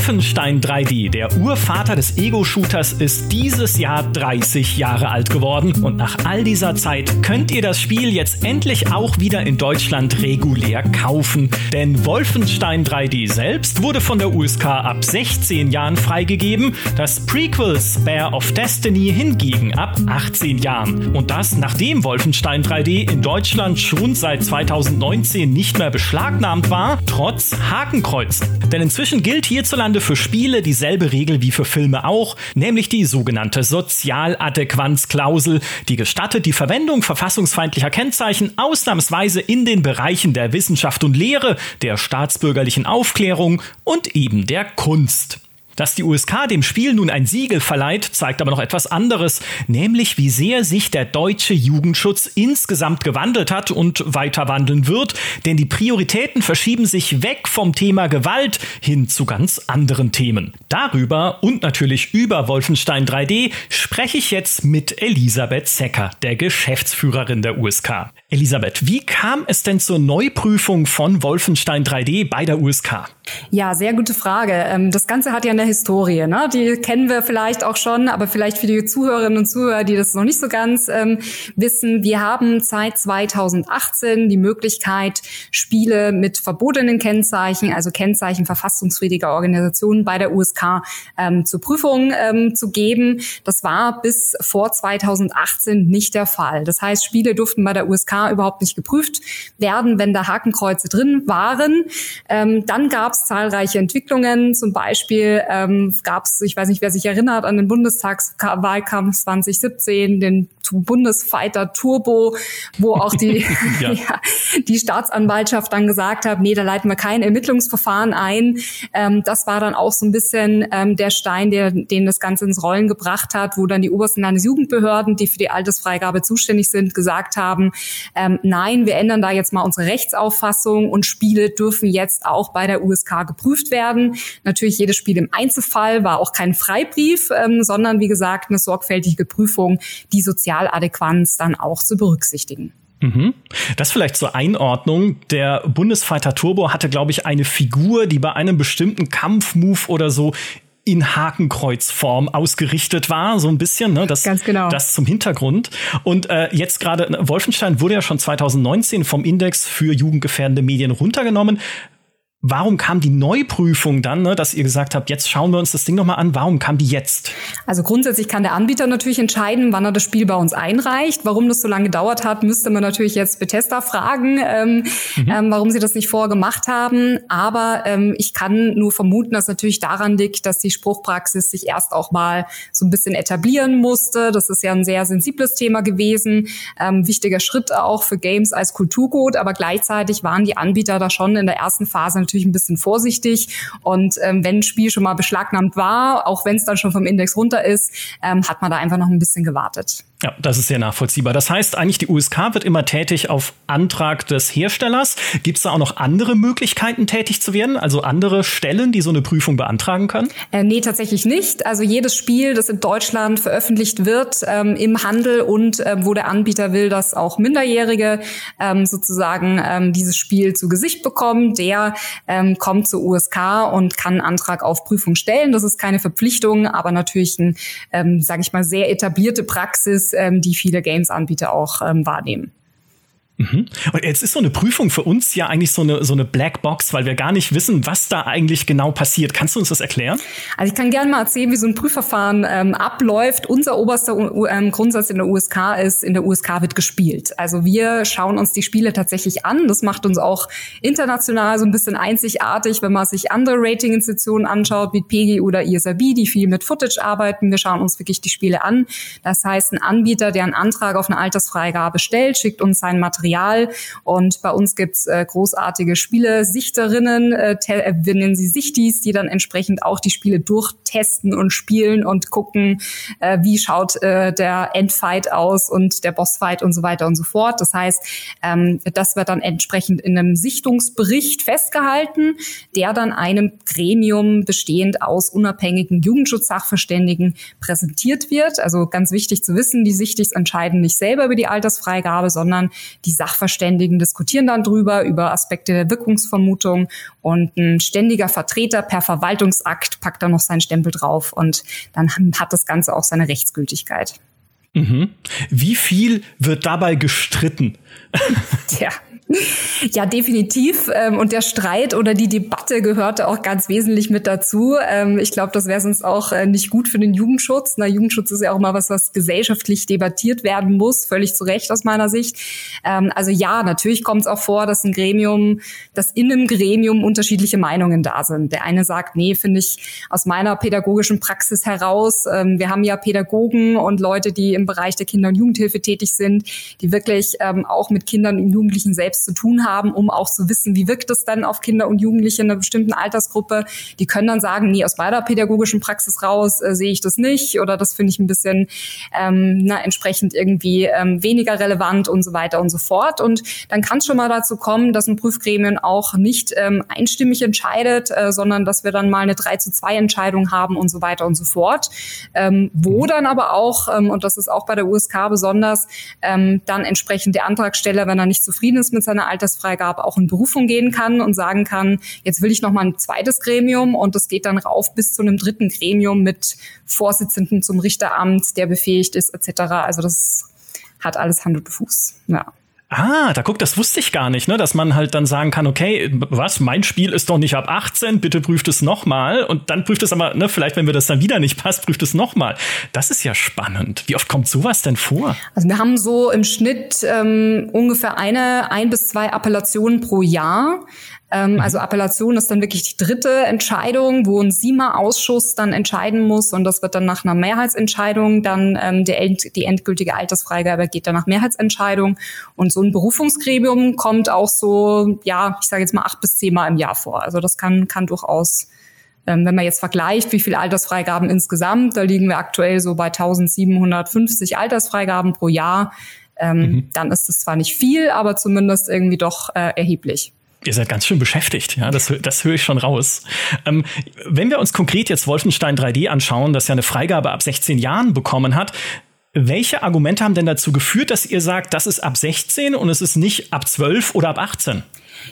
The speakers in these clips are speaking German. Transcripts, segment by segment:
Wolfenstein 3D, der Urvater des Ego-Shooters, ist dieses Jahr 30 Jahre alt geworden. Und nach all dieser Zeit könnt ihr das Spiel jetzt endlich auch wieder in Deutschland regulär kaufen. Denn Wolfenstein 3D selbst wurde von der USK ab 16 Jahren freigegeben, das Prequel Spare of Destiny hingegen ab 18 Jahren. Und das nachdem Wolfenstein 3D in Deutschland schon seit 2019 nicht mehr beschlagnahmt war, trotz Hakenkreuzen. Denn inzwischen gilt hierzulande für Spiele dieselbe Regel wie für Filme auch, nämlich die sogenannte Sozialadäquanzklausel, die gestattet die Verwendung verfassungsfeindlicher Kennzeichen ausnahmsweise in den Bereichen der Wissenschaft und Lehre, der staatsbürgerlichen Aufklärung und eben der Kunst. Dass die USK dem Spiel nun ein Siegel verleiht, zeigt aber noch etwas anderes, nämlich wie sehr sich der deutsche Jugendschutz insgesamt gewandelt hat und weiter wandeln wird, denn die Prioritäten verschieben sich weg vom Thema Gewalt hin zu ganz anderen Themen. Darüber und natürlich über Wolfenstein 3D spreche ich jetzt mit Elisabeth Zecker, der Geschäftsführerin der USK. Elisabeth, wie kam es denn zur Neuprüfung von Wolfenstein 3D bei der USK? Ja, sehr gute Frage. Ähm, das Ganze hat ja eine Historie. Ne? Die kennen wir vielleicht auch schon, aber vielleicht für die Zuhörerinnen und Zuhörer, die das noch nicht so ganz ähm, wissen. Wir haben seit 2018 die Möglichkeit, Spiele mit verbotenen Kennzeichen, also Kennzeichen verfassungswidriger Organisationen bei der USK ähm, zur Prüfung ähm, zu geben. Das war bis vor 2018 nicht der Fall. Das heißt, Spiele durften bei der USK überhaupt nicht geprüft werden, wenn da Hakenkreuze drin waren. Ähm, dann gab es zahlreiche Entwicklungen. Zum Beispiel ähm, gab es, ich weiß nicht, wer sich erinnert, an den Bundestagswahlkampf 2017, den Bundesfighter Turbo, wo auch die, ja. ja, die Staatsanwaltschaft dann gesagt hat, nee, da leiten wir kein Ermittlungsverfahren ein. Ähm, das war dann auch so ein bisschen ähm, der Stein, der, den das Ganze ins Rollen gebracht hat, wo dann die obersten Landesjugendbehörden, die für die Altersfreigabe zuständig sind, gesagt haben, ähm, nein, wir ändern da jetzt mal unsere Rechtsauffassung und Spiele dürfen jetzt auch bei der USK geprüft werden. Natürlich jedes Spiel im Einzelfall war auch kein Freibrief, ähm, sondern wie gesagt eine sorgfältige Prüfung, die Sozialadäquanz dann auch zu berücksichtigen. Mhm. Das vielleicht zur Einordnung. Der Bundesfighter Turbo hatte, glaube ich, eine Figur, die bei einem bestimmten Kampfmove oder so in Hakenkreuzform ausgerichtet war, so ein bisschen, ne? Das, Ganz genau. das zum Hintergrund. Und äh, jetzt gerade, Wolfenstein wurde ja schon 2019 vom Index für jugendgefährdende Medien runtergenommen. Warum kam die Neuprüfung dann, ne, dass ihr gesagt habt, jetzt schauen wir uns das Ding nochmal an? Warum kam die jetzt? Also grundsätzlich kann der Anbieter natürlich entscheiden, wann er das Spiel bei uns einreicht. Warum das so lange gedauert hat, müsste man natürlich jetzt Bethesda fragen, ähm, mhm. ähm, warum sie das nicht vorher gemacht haben. Aber ähm, ich kann nur vermuten, dass natürlich daran liegt, dass die Spruchpraxis sich erst auch mal so ein bisschen etablieren musste. Das ist ja ein sehr sensibles Thema gewesen, ähm, wichtiger Schritt auch für Games als Kulturgut. Aber gleichzeitig waren die Anbieter da schon in der ersten Phase natürlich ein bisschen vorsichtig. Und ähm, wenn ein Spiel schon mal beschlagnahmt war, auch wenn es dann schon vom Index runter ist, ähm, hat man da einfach noch ein bisschen gewartet. Ja, das ist sehr nachvollziehbar. Das heißt eigentlich, die USK wird immer tätig auf Antrag des Herstellers. Gibt es da auch noch andere Möglichkeiten, tätig zu werden? Also andere Stellen, die so eine Prüfung beantragen können? Äh, nee, tatsächlich nicht. Also jedes Spiel, das in Deutschland veröffentlicht wird ähm, im Handel und äh, wo der Anbieter will, dass auch Minderjährige ähm, sozusagen ähm, dieses Spiel zu Gesicht bekommen, der ähm, kommt zur USK und kann einen Antrag auf Prüfung stellen. Das ist keine Verpflichtung, aber natürlich ein, ähm, sage ich mal, sehr etablierte Praxis, ähm, die viele Games-Anbieter auch ähm, wahrnehmen. Mhm. Und jetzt ist so eine Prüfung für uns ja eigentlich so eine, so eine Blackbox, weil wir gar nicht wissen, was da eigentlich genau passiert. Kannst du uns das erklären? Also ich kann gerne mal erzählen, wie so ein Prüfverfahren ähm, abläuft. Unser oberster ähm, Grundsatz in der USK ist, in der USK wird gespielt. Also wir schauen uns die Spiele tatsächlich an. Das macht uns auch international so ein bisschen einzigartig, wenn man sich andere Ratinginstitutionen anschaut, wie PEGI oder ISRB, die viel mit Footage arbeiten. Wir schauen uns wirklich die Spiele an. Das heißt, ein Anbieter, der einen Antrag auf eine Altersfreigabe stellt, schickt uns sein Material Material. Und bei uns gibt's äh, großartige Spielesichterinnen, äh, äh, wir nennen sie Sichtis, die dann entsprechend auch die Spiele durchtesten und spielen und gucken, äh, wie schaut äh, der Endfight aus und der Bossfight und so weiter und so fort. Das heißt, ähm, das wird dann entsprechend in einem Sichtungsbericht festgehalten, der dann einem Gremium bestehend aus unabhängigen Jugendschutzsachverständigen präsentiert wird. Also ganz wichtig zu wissen, die Sichtigs entscheiden nicht selber über die Altersfreigabe, sondern die die Sachverständigen diskutieren dann drüber, über Aspekte der Wirkungsvermutung und ein ständiger Vertreter per Verwaltungsakt packt dann noch seinen Stempel drauf und dann hat das Ganze auch seine Rechtsgültigkeit. Mhm. Wie viel wird dabei gestritten? Tja. Ja, definitiv. Ähm, und der Streit oder die Debatte gehörte auch ganz wesentlich mit dazu. Ähm, ich glaube, das wäre sonst auch äh, nicht gut für den Jugendschutz. Na, Jugendschutz ist ja auch mal was, was gesellschaftlich debattiert werden muss, völlig zu Recht aus meiner Sicht. Ähm, also ja, natürlich kommt es auch vor, dass ein Gremium, dass in einem Gremium unterschiedliche Meinungen da sind. Der eine sagt, nee, finde ich aus meiner pädagogischen Praxis heraus. Wir haben ja Pädagogen und Leute, die im Bereich der Kinder- und Jugendhilfe tätig sind, die wirklich auch mit Kindern und Jugendlichen selbst zu tun haben, um auch zu wissen, wie wirkt es dann auf Kinder und Jugendliche in einer bestimmten Altersgruppe. Die können dann sagen, nee, aus meiner pädagogischen Praxis raus äh, sehe ich das nicht oder das finde ich ein bisschen ähm, na, entsprechend irgendwie ähm, weniger relevant und so weiter und so fort. Und dann kann es schon mal dazu kommen, dass ein Prüfgremium auch nicht ähm, einstimmig entscheidet, äh, sondern dass wir dann mal eine 3 zu 2 Entscheidung haben und so weiter und so fort. Ähm, wo dann aber auch, ähm, und das ist auch bei der USK besonders, ähm, dann entsprechend der Antragsteller, wenn er nicht zufrieden ist mit seiner Altersfreigabe auch in Berufung gehen kann und sagen kann, jetzt will ich noch mal ein zweites Gremium und das geht dann rauf bis zu einem dritten Gremium mit Vorsitzenden zum Richteramt, der befähigt ist etc. Also das hat alles Hand und Fuß. Ja. Ah, da guck, das wusste ich gar nicht, ne, dass man halt dann sagen kann, okay, was, mein Spiel ist doch nicht ab 18, bitte prüft es nochmal und dann prüft es aber, ne, vielleicht wenn mir das dann wieder nicht passt, prüft es nochmal. Das ist ja spannend. Wie oft kommt sowas denn vor? Also wir haben so im Schnitt ähm, ungefähr eine, ein bis zwei Appellationen pro Jahr. Ähm, mhm. Also Appellation ist dann wirklich die dritte Entscheidung, wo ein SIMA-Ausschuss dann entscheiden muss und das wird dann nach einer Mehrheitsentscheidung dann ähm, der, die endgültige Altersfreigabe geht dann nach Mehrheitsentscheidung und so ein Berufungsgremium kommt auch so, ja, ich sage jetzt mal acht bis zehnmal im Jahr vor. Also das kann, kann durchaus ähm, wenn man jetzt vergleicht, wie viele Altersfreigaben insgesamt, da liegen wir aktuell so bei 1750 Altersfreigaben pro Jahr, ähm, mhm. dann ist es zwar nicht viel, aber zumindest irgendwie doch äh, erheblich. Ihr seid ganz schön beschäftigt, ja, das, das höre ich schon raus. Ähm, wenn wir uns konkret jetzt Wolfenstein 3D anschauen, das ja eine Freigabe ab 16 Jahren bekommen hat, welche Argumente haben denn dazu geführt, dass ihr sagt, das ist ab 16 und es ist nicht ab 12 oder ab 18?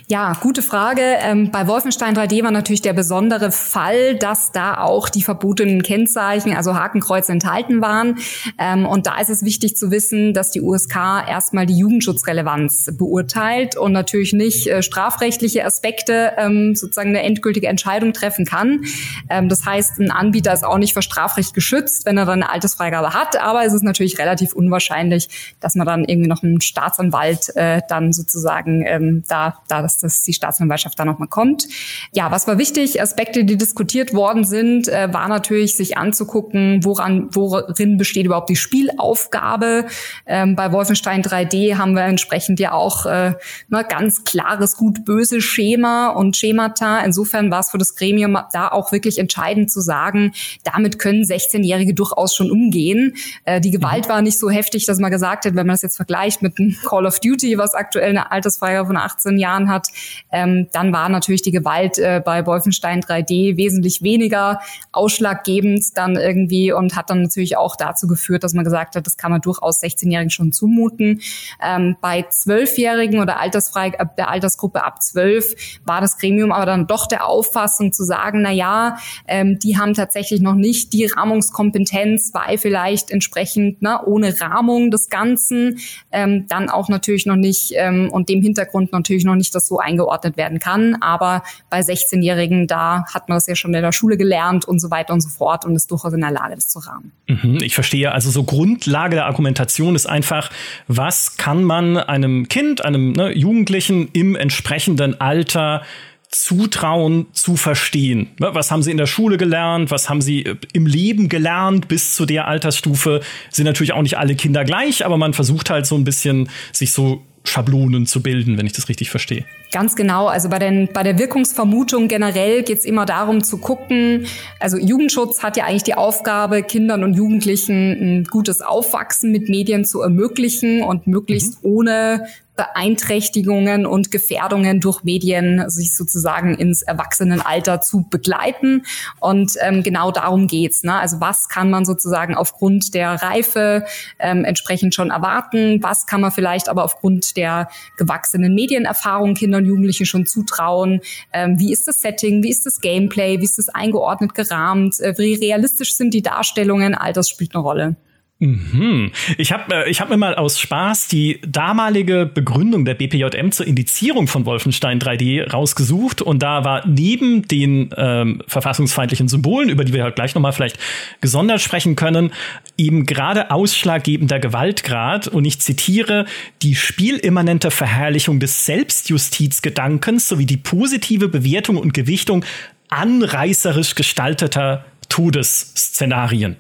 Ja, gute Frage. Ähm, bei Wolfenstein 3D war natürlich der besondere Fall, dass da auch die verbotenen Kennzeichen, also Hakenkreuze enthalten waren. Ähm, und da ist es wichtig zu wissen, dass die USK erstmal die Jugendschutzrelevanz beurteilt und natürlich nicht äh, strafrechtliche Aspekte ähm, sozusagen eine endgültige Entscheidung treffen kann. Ähm, das heißt, ein Anbieter ist auch nicht für Strafrecht geschützt, wenn er dann eine Altersfreigabe hat. Aber es ist natürlich relativ unwahrscheinlich, dass man dann irgendwie noch einen Staatsanwalt äh, dann sozusagen ähm, da, da dass das die Staatsanwaltschaft da nochmal kommt. Ja, was war wichtig? Aspekte, die diskutiert worden sind, äh, war natürlich, sich anzugucken, woran, worin besteht überhaupt die Spielaufgabe. Ähm, bei Wolfenstein 3D haben wir entsprechend ja auch äh, ne, ganz klares gut-böse Schema und Schemata. Insofern war es für das Gremium da auch wirklich entscheidend zu sagen, damit können 16-Jährige durchaus schon umgehen. Äh, die Gewalt mhm. war nicht so heftig, dass man gesagt hat, wenn man das jetzt vergleicht mit einem Call of Duty, was aktuell eine Altersfreigabe von 18 Jahren hat, ähm, dann war natürlich die Gewalt äh, bei Wolfenstein 3D wesentlich weniger ausschlaggebend dann irgendwie und hat dann natürlich auch dazu geführt, dass man gesagt hat, das kann man durchaus 16-Jährigen schon zumuten. Ähm, bei 12-Jährigen oder altersfrei äh, der Altersgruppe ab 12 war das Gremium aber dann doch der Auffassung zu sagen, na ja, ähm, die haben tatsächlich noch nicht die Rahmungskompetenz, weil vielleicht entsprechend ne, ohne Rahmung des Ganzen ähm, dann auch natürlich noch nicht ähm, und dem Hintergrund natürlich noch nicht das so eingeordnet werden kann. Aber bei 16-Jährigen, da hat man das ja schon in der Schule gelernt und so weiter und so fort und ist durchaus in der Lage, das zu rahmen. Mhm, ich verstehe. Also so Grundlage der Argumentation ist einfach, was kann man einem Kind, einem ne, Jugendlichen im entsprechenden Alter zutrauen zu verstehen. Ne, was haben sie in der Schule gelernt? Was haben sie äh, im Leben gelernt bis zu der Altersstufe? Sind natürlich auch nicht alle Kinder gleich, aber man versucht halt so ein bisschen sich so Schablonen zu bilden, wenn ich das richtig verstehe. Ganz genau. Also bei, den, bei der Wirkungsvermutung generell geht es immer darum zu gucken, also Jugendschutz hat ja eigentlich die Aufgabe, Kindern und Jugendlichen ein gutes Aufwachsen mit Medien zu ermöglichen und möglichst mhm. ohne Beeinträchtigungen und Gefährdungen durch Medien sich sozusagen ins Erwachsenenalter zu begleiten. Und ähm, genau darum geht's. Ne? Also was kann man sozusagen aufgrund der Reife ähm, entsprechend schon erwarten? Was kann man vielleicht aber aufgrund der gewachsenen Medienerfahrung Kindern und Jugendlichen schon zutrauen? Ähm, wie ist das Setting? Wie ist das Gameplay? Wie ist das eingeordnet, gerahmt? Äh, wie realistisch sind die Darstellungen? All das spielt eine Rolle. Mhm. Ich habe äh, ich hab mir mal aus Spaß die damalige Begründung der BPJM zur Indizierung von Wolfenstein 3D rausgesucht und da war neben den ähm, verfassungsfeindlichen Symbolen, über die wir halt gleich nochmal vielleicht gesondert sprechen können, eben gerade ausschlaggebender Gewaltgrad und ich zitiere die spielimmanente Verherrlichung des Selbstjustizgedankens sowie die positive Bewertung und Gewichtung anreißerisch gestalteter Todesszenarien.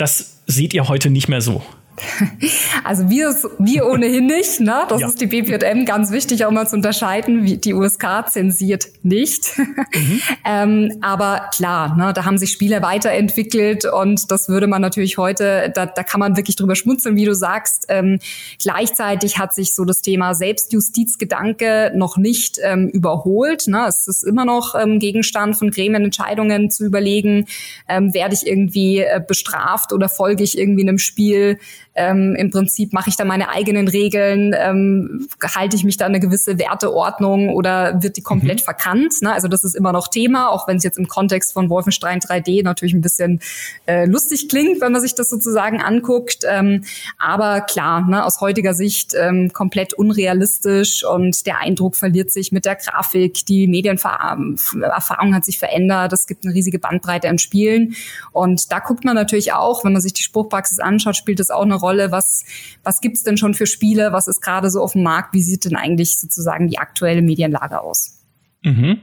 Das seht ihr heute nicht mehr so. Also wir, wir ohnehin nicht. Ne? Das ja. ist die BPM ganz wichtig, auch mal zu unterscheiden. Die USK zensiert nicht. Mhm. ähm, aber klar, ne, da haben sich Spiele weiterentwickelt und das würde man natürlich heute, da, da kann man wirklich drüber schmunzeln, wie du sagst. Ähm, gleichzeitig hat sich so das Thema Selbstjustizgedanke noch nicht ähm, überholt. Ne? Es ist immer noch ähm, Gegenstand von Gremienentscheidungen zu überlegen, ähm, werde ich irgendwie äh, bestraft oder folge ich irgendwie einem Spiel ähm, Im Prinzip mache ich da meine eigenen Regeln, ähm, halte ich mich da eine gewisse Werteordnung oder wird die komplett mhm. verkannt. Ne? Also das ist immer noch Thema, auch wenn es jetzt im Kontext von Wolfenstein 3D natürlich ein bisschen äh, lustig klingt, wenn man sich das sozusagen anguckt. Ähm, aber klar, ne, aus heutiger Sicht ähm, komplett unrealistisch und der Eindruck verliert sich mit der Grafik. Die Medienerfahrung hat sich verändert. Es gibt eine riesige Bandbreite an Spielen. Und da guckt man natürlich auch, wenn man sich die Spruchpraxis anschaut, spielt das auch eine Rolle? Was, was gibt's denn schon für Spiele? Was ist gerade so auf dem Markt? Wie sieht denn eigentlich sozusagen die aktuelle Medienlage aus? Mhm.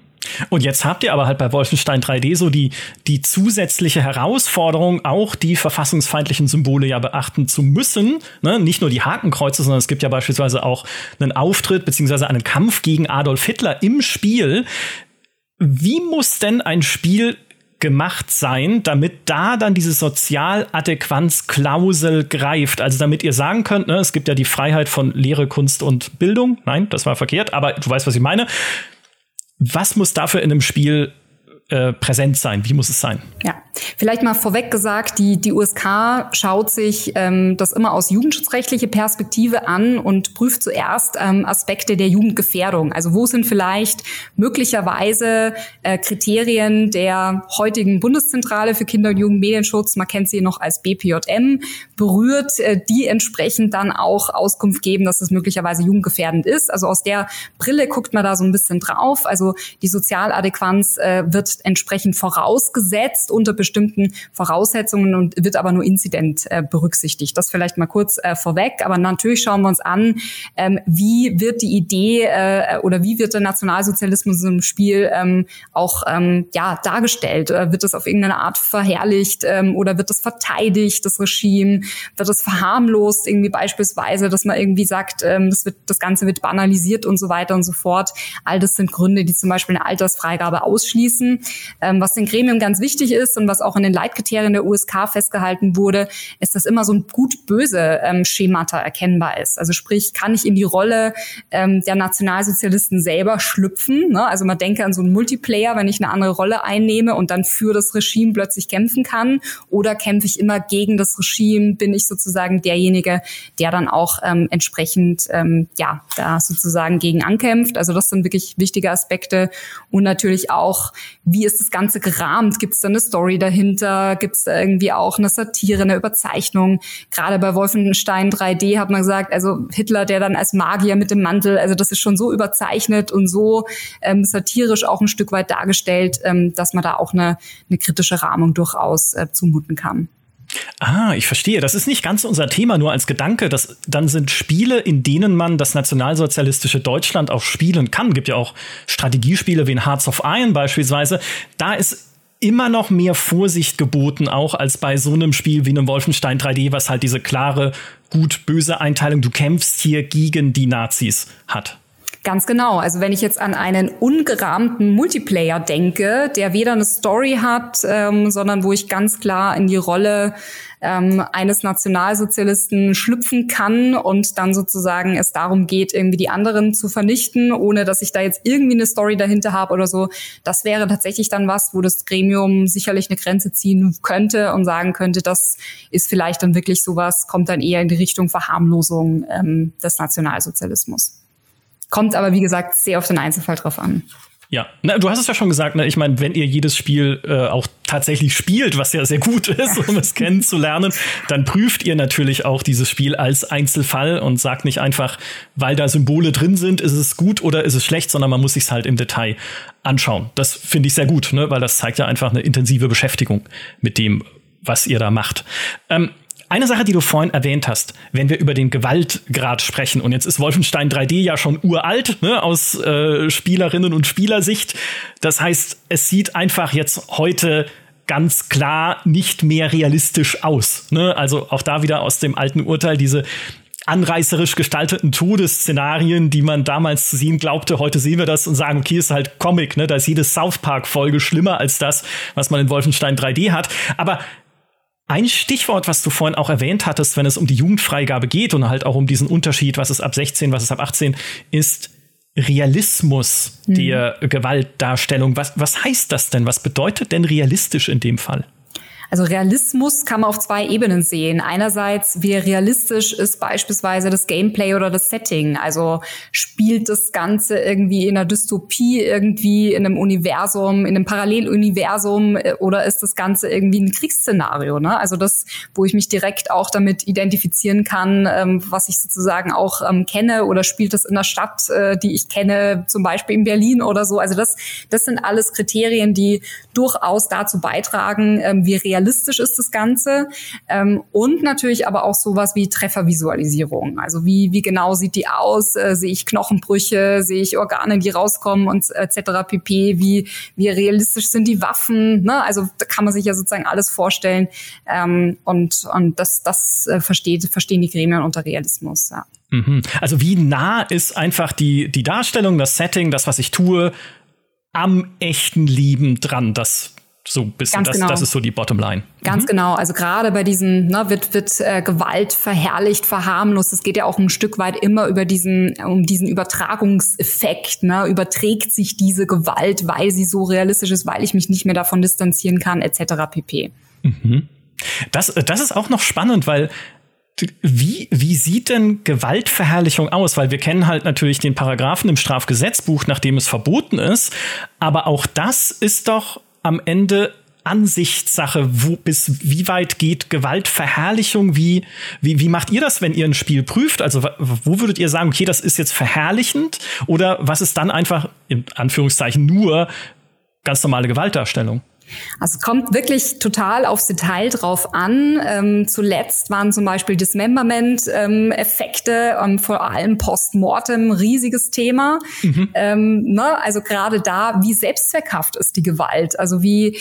Und jetzt habt ihr aber halt bei Wolfenstein 3D so die, die zusätzliche Herausforderung, auch die verfassungsfeindlichen Symbole ja beachten zu müssen. Ne? Nicht nur die Hakenkreuze, sondern es gibt ja beispielsweise auch einen Auftritt beziehungsweise einen Kampf gegen Adolf Hitler im Spiel. Wie muss denn ein Spiel gemacht sein, damit da dann diese Sozialadäquanzklausel greift. Also damit ihr sagen könnt, ne, es gibt ja die Freiheit von Lehre, Kunst und Bildung. Nein, das war verkehrt, aber du weißt, was ich meine. Was muss dafür in einem Spiel äh, präsent sein? Wie muss es sein? Ja, vielleicht mal vorweg gesagt, die, die USK schaut sich ähm, das immer aus jugendschutzrechtliche Perspektive an und prüft zuerst ähm, Aspekte der Jugendgefährdung. Also wo sind vielleicht möglicherweise äh, Kriterien der heutigen Bundeszentrale für Kinder- und Jugendmedienschutz, man kennt sie noch als BPJM, berührt, äh, die entsprechend dann auch Auskunft geben, dass es möglicherweise jugendgefährdend ist. Also aus der Brille guckt man da so ein bisschen drauf. Also die Sozialadäquanz äh, wird entsprechend vorausgesetzt unter bestimmten Voraussetzungen und wird aber nur inzident äh, berücksichtigt. Das vielleicht mal kurz äh, vorweg. Aber natürlich schauen wir uns an, ähm, wie wird die Idee äh, oder wie wird der Nationalsozialismus im Spiel ähm, auch ähm, ja, dargestellt? Äh, wird das auf irgendeine Art verherrlicht ähm, oder wird das verteidigt, das Regime? Wird das verharmlost, irgendwie beispielsweise, dass man irgendwie sagt, ähm, das, wird, das Ganze wird banalisiert und so weiter und so fort. All das sind Gründe, die zum Beispiel eine Altersfreigabe ausschließen. Ähm, was den Gremien ganz wichtig ist und was auch in den Leitkriterien der USK festgehalten wurde, ist, dass immer so ein gut-böse ähm, Schemata erkennbar ist. Also sprich, kann ich in die Rolle ähm, der Nationalsozialisten selber schlüpfen? Ne? Also man denke an so einen Multiplayer, wenn ich eine andere Rolle einnehme und dann für das Regime plötzlich kämpfen kann. Oder kämpfe ich immer gegen das Regime? Bin ich sozusagen derjenige, der dann auch ähm, entsprechend ähm, ja da sozusagen gegen ankämpft? Also das sind wirklich wichtige Aspekte und natürlich auch, wie ist das Ganze gerahmt? Gibt es da eine Story dahinter? Gibt es da irgendwie auch eine Satire, eine Überzeichnung? Gerade bei Wolfenstein 3D hat man gesagt, also Hitler, der dann als Magier mit dem Mantel, also das ist schon so überzeichnet und so ähm, satirisch auch ein Stück weit dargestellt, ähm, dass man da auch eine, eine kritische Rahmung durchaus äh, zumuten kann. Ah, ich verstehe. Das ist nicht ganz unser Thema, nur als Gedanke. Das, dann sind Spiele, in denen man das nationalsozialistische Deutschland auch spielen kann. Gibt ja auch Strategiespiele wie in Hearts of Iron beispielsweise. Da ist immer noch mehr Vorsicht geboten, auch als bei so einem Spiel wie einem Wolfenstein 3D, was halt diese klare gut-böse Einteilung, du kämpfst hier gegen die Nazis hat. Ganz genau. Also wenn ich jetzt an einen ungerahmten Multiplayer denke, der weder eine Story hat, ähm, sondern wo ich ganz klar in die Rolle ähm, eines Nationalsozialisten schlüpfen kann und dann sozusagen es darum geht, irgendwie die anderen zu vernichten, ohne dass ich da jetzt irgendwie eine Story dahinter habe oder so. Das wäre tatsächlich dann was, wo das Gremium sicherlich eine Grenze ziehen könnte und sagen könnte, das ist vielleicht dann wirklich sowas, kommt dann eher in die Richtung Verharmlosung ähm, des Nationalsozialismus. Kommt aber, wie gesagt, sehr auf den Einzelfall drauf an. Ja, Na, du hast es ja schon gesagt, ne? ich meine, wenn ihr jedes Spiel äh, auch tatsächlich spielt, was ja sehr gut ist, um es kennenzulernen, dann prüft ihr natürlich auch dieses Spiel als Einzelfall und sagt nicht einfach, weil da Symbole drin sind, ist es gut oder ist es schlecht, sondern man muss sich halt im Detail anschauen. Das finde ich sehr gut, ne? weil das zeigt ja einfach eine intensive Beschäftigung mit dem, was ihr da macht. Ähm, eine Sache, die du vorhin erwähnt hast, wenn wir über den Gewaltgrad sprechen, und jetzt ist Wolfenstein 3D ja schon uralt, ne, aus äh, Spielerinnen und Spielersicht. Das heißt, es sieht einfach jetzt heute ganz klar nicht mehr realistisch aus. Ne? Also auch da wieder aus dem alten Urteil diese anreißerisch gestalteten Todesszenarien, die man damals zu sehen glaubte. Heute sehen wir das und sagen, okay, ist halt Comic, ne? Da ist jede South Park Folge schlimmer als das, was man in Wolfenstein 3D hat. Aber ein Stichwort, was du vorhin auch erwähnt hattest, wenn es um die Jugendfreigabe geht und halt auch um diesen Unterschied, was ist ab 16, was ist ab 18, ist Realismus mhm. der Gewaltdarstellung. Was, was heißt das denn? Was bedeutet denn realistisch in dem Fall? Also Realismus kann man auf zwei Ebenen sehen. Einerseits, wie realistisch ist beispielsweise das Gameplay oder das Setting. Also spielt das Ganze irgendwie in einer Dystopie, irgendwie in einem Universum, in einem Paralleluniversum äh, oder ist das Ganze irgendwie ein Kriegsszenario? Ne? Also das, wo ich mich direkt auch damit identifizieren kann, ähm, was ich sozusagen auch ähm, kenne oder spielt das in einer Stadt, äh, die ich kenne, zum Beispiel in Berlin oder so. Also das, das sind alles Kriterien, die durchaus dazu beitragen, ähm, wie realistisch realistisch ist das Ganze. Ähm, und natürlich aber auch sowas wie Treffervisualisierung. Also wie, wie genau sieht die aus? Äh, sehe ich Knochenbrüche? Sehe ich Organe, die rauskommen und etc. pp. Wie, wie realistisch sind die Waffen? Ne? Also da kann man sich ja sozusagen alles vorstellen. Ähm, und, und das, das äh, versteht, verstehen die Gremien unter Realismus. Ja. Mhm. Also wie nah ist einfach die, die Darstellung, das Setting, das, was ich tue, am echten Leben dran? Das so ein bisschen, das, genau. das ist so die Bottomline. Ganz mhm. genau. Also gerade bei diesen ne, wird wird äh, Gewalt verherrlicht, verharmlost. Es geht ja auch ein Stück weit immer über diesen um diesen Übertragungseffekt. Ne? Überträgt sich diese Gewalt, weil sie so realistisch ist, weil ich mich nicht mehr davon distanzieren kann, etc. pp. Mhm. Das das ist auch noch spannend, weil wie, wie sieht denn Gewaltverherrlichung aus? Weil wir kennen halt natürlich den Paragraphen im Strafgesetzbuch, nachdem es verboten ist. Aber auch das ist doch am Ende Ansichtssache, wo bis wie weit geht Gewaltverherrlichung? Wie, wie, wie macht ihr das, wenn ihr ein Spiel prüft? Also, wo würdet ihr sagen, okay, das ist jetzt verherrlichend? Oder was ist dann einfach, in Anführungszeichen, nur ganz normale Gewaltdarstellung? Also kommt wirklich total aufs Detail drauf an. Ähm, zuletzt waren zum Beispiel Dismemberment-Effekte, ähm, vor allem Postmortem, riesiges Thema. Mhm. Ähm, ne? Also gerade da, wie selbstzweckhaft ist die Gewalt? Also wie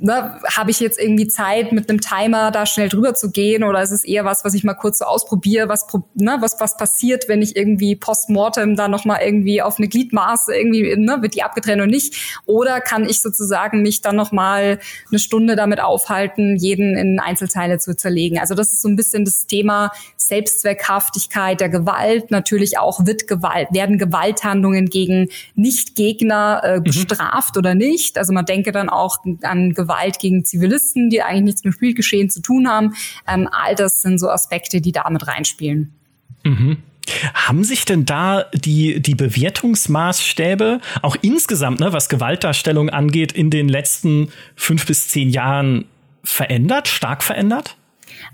ne, habe ich jetzt irgendwie Zeit, mit einem Timer da schnell drüber zu gehen oder ist es eher was, was ich mal kurz so ausprobiere, was, ne, was, was passiert, wenn ich irgendwie Postmortem da nochmal irgendwie auf eine Gliedmaße irgendwie, ne, wird die abgetrennt oder nicht? Oder kann ich sozusagen mich dann nochmal eine Stunde damit aufhalten, jeden in Einzelteile zu zerlegen? Also das ist so ein bisschen das Thema Selbstzweckhaftigkeit der Gewalt. Natürlich auch wird Gewalt, werden Gewalthandlungen gegen Nichtgegner äh, bestraft mhm. oder nicht? Also man denke dann auch an Gewalt gegen Zivilisten, die eigentlich nichts mit Spielgeschehen zu tun haben. Ähm, all das sind so Aspekte, die da mit reinspielen. Mhm. Haben sich denn da die, die Bewertungsmaßstäbe auch insgesamt, ne, was Gewaltdarstellung angeht, in den letzten fünf bis zehn Jahren verändert, stark verändert?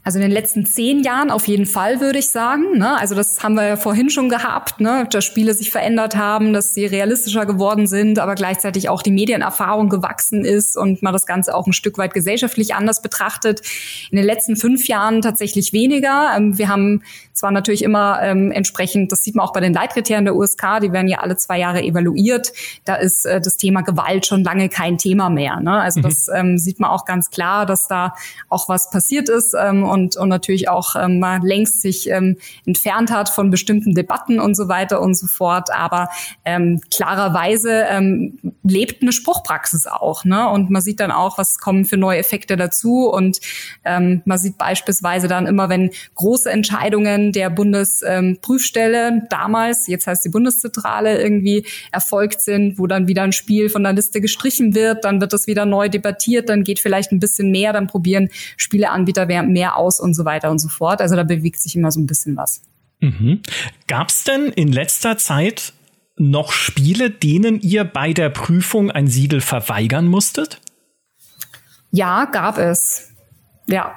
Also in den letzten zehn Jahren auf jeden Fall, würde ich sagen. Ne? Also das haben wir ja vorhin schon gehabt, ne? dass Spiele sich verändert haben, dass sie realistischer geworden sind, aber gleichzeitig auch die Medienerfahrung gewachsen ist und man das Ganze auch ein Stück weit gesellschaftlich anders betrachtet. In den letzten fünf Jahren tatsächlich weniger. Ähm, wir haben zwar natürlich immer ähm, entsprechend, das sieht man auch bei den Leitkriterien der USK, die werden ja alle zwei Jahre evaluiert. Da ist äh, das Thema Gewalt schon lange kein Thema mehr. Ne? Also mhm. das ähm, sieht man auch ganz klar, dass da auch was passiert ist. Ähm, ähm, und, und natürlich auch ähm, mal längst sich ähm, entfernt hat von bestimmten Debatten und so weiter und so fort. Aber ähm, klarerweise ähm, lebt eine Spruchpraxis auch. Ne? Und man sieht dann auch, was kommen für neue Effekte dazu. Und ähm, man sieht beispielsweise dann immer, wenn große Entscheidungen der Bundesprüfstelle ähm, damals, jetzt heißt die Bundeszentrale, irgendwie erfolgt sind, wo dann wieder ein Spiel von der Liste gestrichen wird, dann wird das wieder neu debattiert, dann geht vielleicht ein bisschen mehr, dann probieren Spieleanbieter mehr aus und so weiter und so fort. Also da bewegt sich immer so ein bisschen was. Mhm. Gab es denn in letzter Zeit noch Spiele, denen ihr bei der Prüfung ein Siegel verweigern musstet? Ja, gab es. Ja.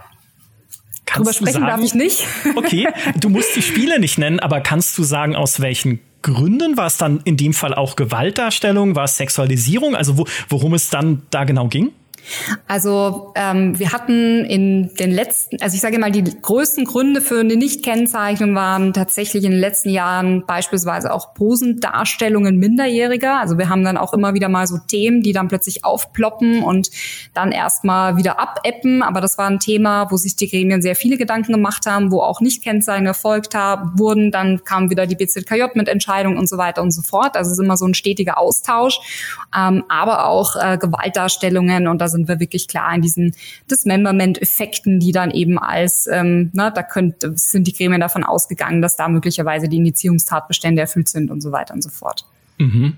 Kannst Drüber sprechen sagen, darf ich nicht. okay, du musst die Spiele nicht nennen, aber kannst du sagen, aus welchen Gründen? War es dann in dem Fall auch Gewaltdarstellung? War es Sexualisierung? Also wo, worum es dann da genau ging? Also ähm, wir hatten in den letzten, also ich sage mal, die größten Gründe für eine Nichtkennzeichnung waren tatsächlich in den letzten Jahren beispielsweise auch Posendarstellungen Minderjähriger. Also wir haben dann auch immer wieder mal so Themen, die dann plötzlich aufploppen und dann erstmal wieder abeppen. Aber das war ein Thema, wo sich die Gremien sehr viele Gedanken gemacht haben, wo auch Nichtkennzeichen erfolgt haben, wurden. Dann kam wieder die BZKJ mit Entscheidungen und so weiter und so fort. Also es ist immer so ein stetiger Austausch, ähm, aber auch äh, Gewaltdarstellungen und das sind wir wirklich klar in diesen Dismemberment-Effekten, die dann eben als, ähm, na, da könnt, sind die Gremien davon ausgegangen, dass da möglicherweise die Indizierungstatbestände erfüllt sind und so weiter und so fort. Mhm.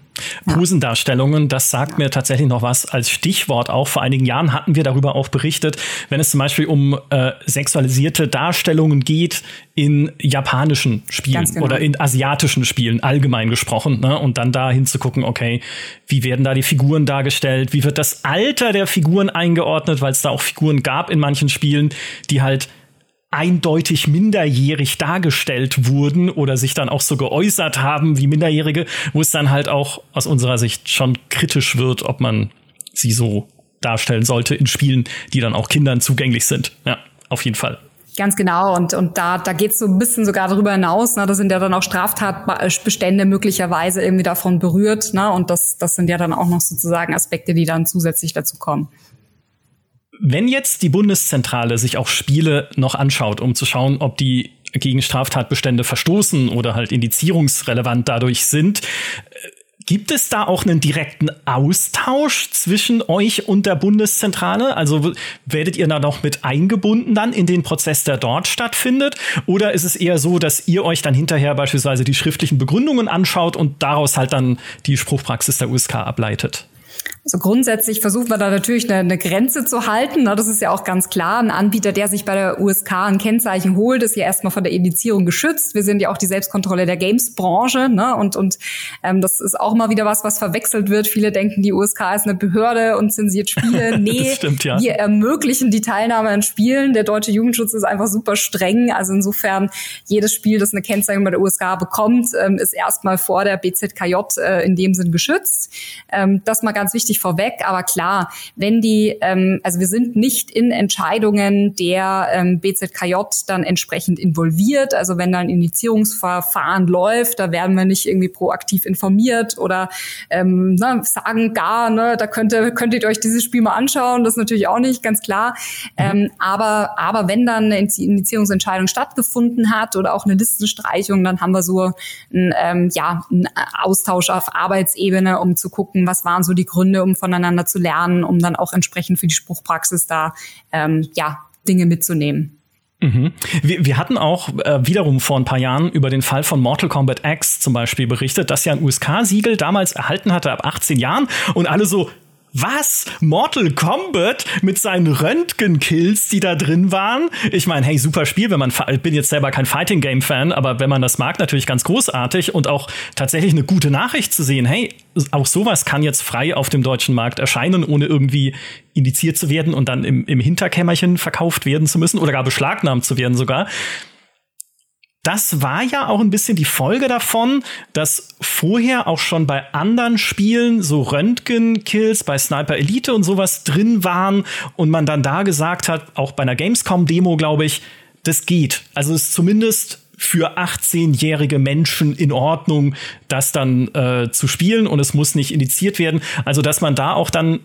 Busendarstellungen, das sagt mir tatsächlich noch was als Stichwort auch. Vor einigen Jahren hatten wir darüber auch berichtet, wenn es zum Beispiel um äh, sexualisierte Darstellungen geht in japanischen Spielen genau. oder in asiatischen Spielen, allgemein gesprochen. Ne? Und dann da hinzugucken, okay, wie werden da die Figuren dargestellt? Wie wird das Alter der Figuren eingeordnet? Weil es da auch Figuren gab in manchen Spielen, die halt eindeutig minderjährig dargestellt wurden oder sich dann auch so geäußert haben wie Minderjährige, wo es dann halt auch aus unserer Sicht schon kritisch wird, ob man sie so darstellen sollte in Spielen, die dann auch Kindern zugänglich sind. Ja, auf jeden Fall. Ganz genau. Und, und da, da geht es so ein bisschen sogar darüber hinaus. Ne? Da sind ja dann auch Straftatbestände möglicherweise irgendwie davon berührt. Ne? Und das, das sind ja dann auch noch sozusagen Aspekte, die dann zusätzlich dazu kommen. Wenn jetzt die Bundeszentrale sich auch Spiele noch anschaut, um zu schauen, ob die gegen Straftatbestände verstoßen oder halt indizierungsrelevant dadurch sind, äh, Gibt es da auch einen direkten Austausch zwischen euch und der Bundeszentrale? Also werdet ihr da noch mit eingebunden dann in den Prozess, der dort stattfindet? Oder ist es eher so, dass ihr euch dann hinterher beispielsweise die schriftlichen Begründungen anschaut und daraus halt dann die Spruchpraxis der USK ableitet? Also grundsätzlich versuchen wir da natürlich eine, eine Grenze zu halten. Ne? Das ist ja auch ganz klar. Ein Anbieter, der sich bei der USK ein Kennzeichen holt, ist ja erstmal von der Indizierung geschützt. Wir sind ja auch die Selbstkontrolle der Games-Branche. Ne? Und, und ähm, das ist auch mal wieder was, was verwechselt wird. Viele denken, die USK ist eine Behörde und zensiert Spiele. Nee, stimmt, ja. wir ermöglichen die Teilnahme an Spielen. Der deutsche Jugendschutz ist einfach super streng. Also insofern, jedes Spiel, das eine Kennzeichnung bei der USK bekommt, ähm, ist erstmal vor der BZKJ äh, in dem Sinn geschützt. Ähm, das mal ganz wichtig vorweg, aber klar, wenn die, ähm, also wir sind nicht in Entscheidungen der ähm, BZKJ dann entsprechend involviert. Also wenn dann Indizierungsverfahren läuft, da werden wir nicht irgendwie proaktiv informiert oder ähm, ne, sagen gar, ne, da könnt ihr, könntet ihr euch dieses Spiel mal anschauen. Das ist natürlich auch nicht ganz klar. Mhm. Ähm, aber, aber wenn dann eine Indizierungsentscheidung stattgefunden hat oder auch eine Listenstreichung, dann haben wir so ein, ähm, ja, einen Austausch auf Arbeitsebene, um zu gucken, was waren so die Gründe, um voneinander zu lernen, um dann auch entsprechend für die Spruchpraxis da ähm, ja Dinge mitzunehmen. Mhm. Wir, wir, hatten auch äh, wiederum vor ein paar Jahren über den Fall von Mortal Kombat X zum Beispiel berichtet, das ja ein USK-Siegel damals erhalten hatte ab 18 Jahren und alle so, was? Mortal Kombat mit seinen Röntgen-Kills, die da drin waren? Ich meine, hey, super Spiel, wenn man, bin jetzt selber kein Fighting Game Fan, aber wenn man das mag, natürlich ganz großartig und auch tatsächlich eine gute Nachricht zu sehen. Hey, auch sowas kann jetzt frei auf dem deutschen Markt erscheinen, ohne irgendwie indiziert zu werden und dann im, im Hinterkämmerchen verkauft werden zu müssen oder gar beschlagnahmt zu werden sogar das war ja auch ein bisschen die Folge davon, dass vorher auch schon bei anderen Spielen so Röntgen-Kills bei Sniper Elite und sowas drin waren und man dann da gesagt hat, auch bei einer Gamescom-Demo, glaube ich, das geht. Also ist zumindest für 18-jährige Menschen in Ordnung, das dann äh, zu spielen und es muss nicht indiziert werden. Also dass man da auch dann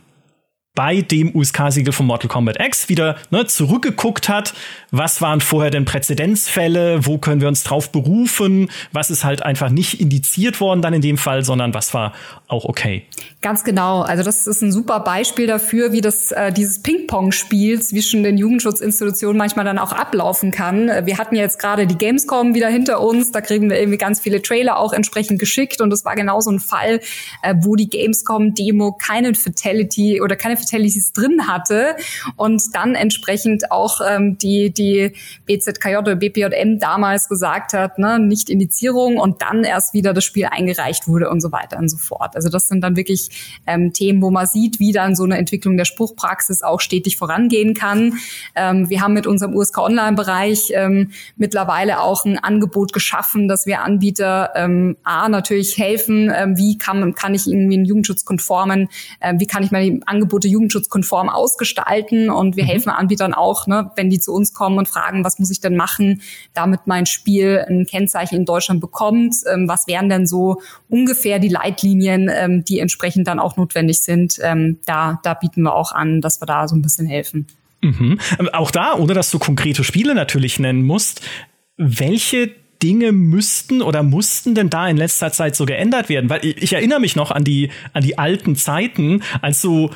bei dem USK-Siegel von Mortal Kombat X wieder ne, zurückgeguckt hat, was waren vorher denn Präzedenzfälle, wo können wir uns drauf berufen, was ist halt einfach nicht indiziert worden dann in dem Fall, sondern was war auch okay. Ganz genau. Also das ist ein super Beispiel dafür, wie das äh, dieses Ping-Pong-Spiel zwischen den Jugendschutzinstitutionen manchmal dann auch ablaufen kann. Wir hatten jetzt gerade die Gamescom wieder hinter uns, da kriegen wir irgendwie ganz viele Trailer auch entsprechend geschickt und es war genau so ein Fall, äh, wo die Gamescom-Demo keine Fatality oder keine Fatalities drin hatte und dann entsprechend auch ähm, die die BZKJ oder BPJM damals gesagt hat, ne, nicht Indizierung und dann erst wieder das Spiel eingereicht wurde und so weiter und so fort. Also das sind dann wirklich ähm, Themen, wo man sieht, wie dann so eine Entwicklung der Spruchpraxis auch stetig vorangehen kann. Ähm, wir haben mit unserem USK Online-Bereich ähm, mittlerweile auch ein Angebot geschaffen, dass wir Anbieter ähm, A natürlich helfen, ähm, wie kann, kann ich irgendwie einen jugendschutzkonformen, äh, wie kann ich meine Angebote jugendschutzkonform ausgestalten und wir mhm. helfen Anbietern auch, ne, wenn die zu uns kommen und fragen, was muss ich denn machen, damit mein Spiel ein Kennzeichen in Deutschland bekommt, ähm, was wären denn so ungefähr die Leitlinien, ähm, die entsprechend dann auch notwendig sind. Ähm, da, da bieten wir auch an, dass wir da so ein bisschen helfen. Mhm. Auch da, ohne dass du konkrete Spiele natürlich nennen musst, welche Dinge müssten oder mussten denn da in letzter Zeit so geändert werden? Weil ich erinnere mich noch an die, an die alten Zeiten, als so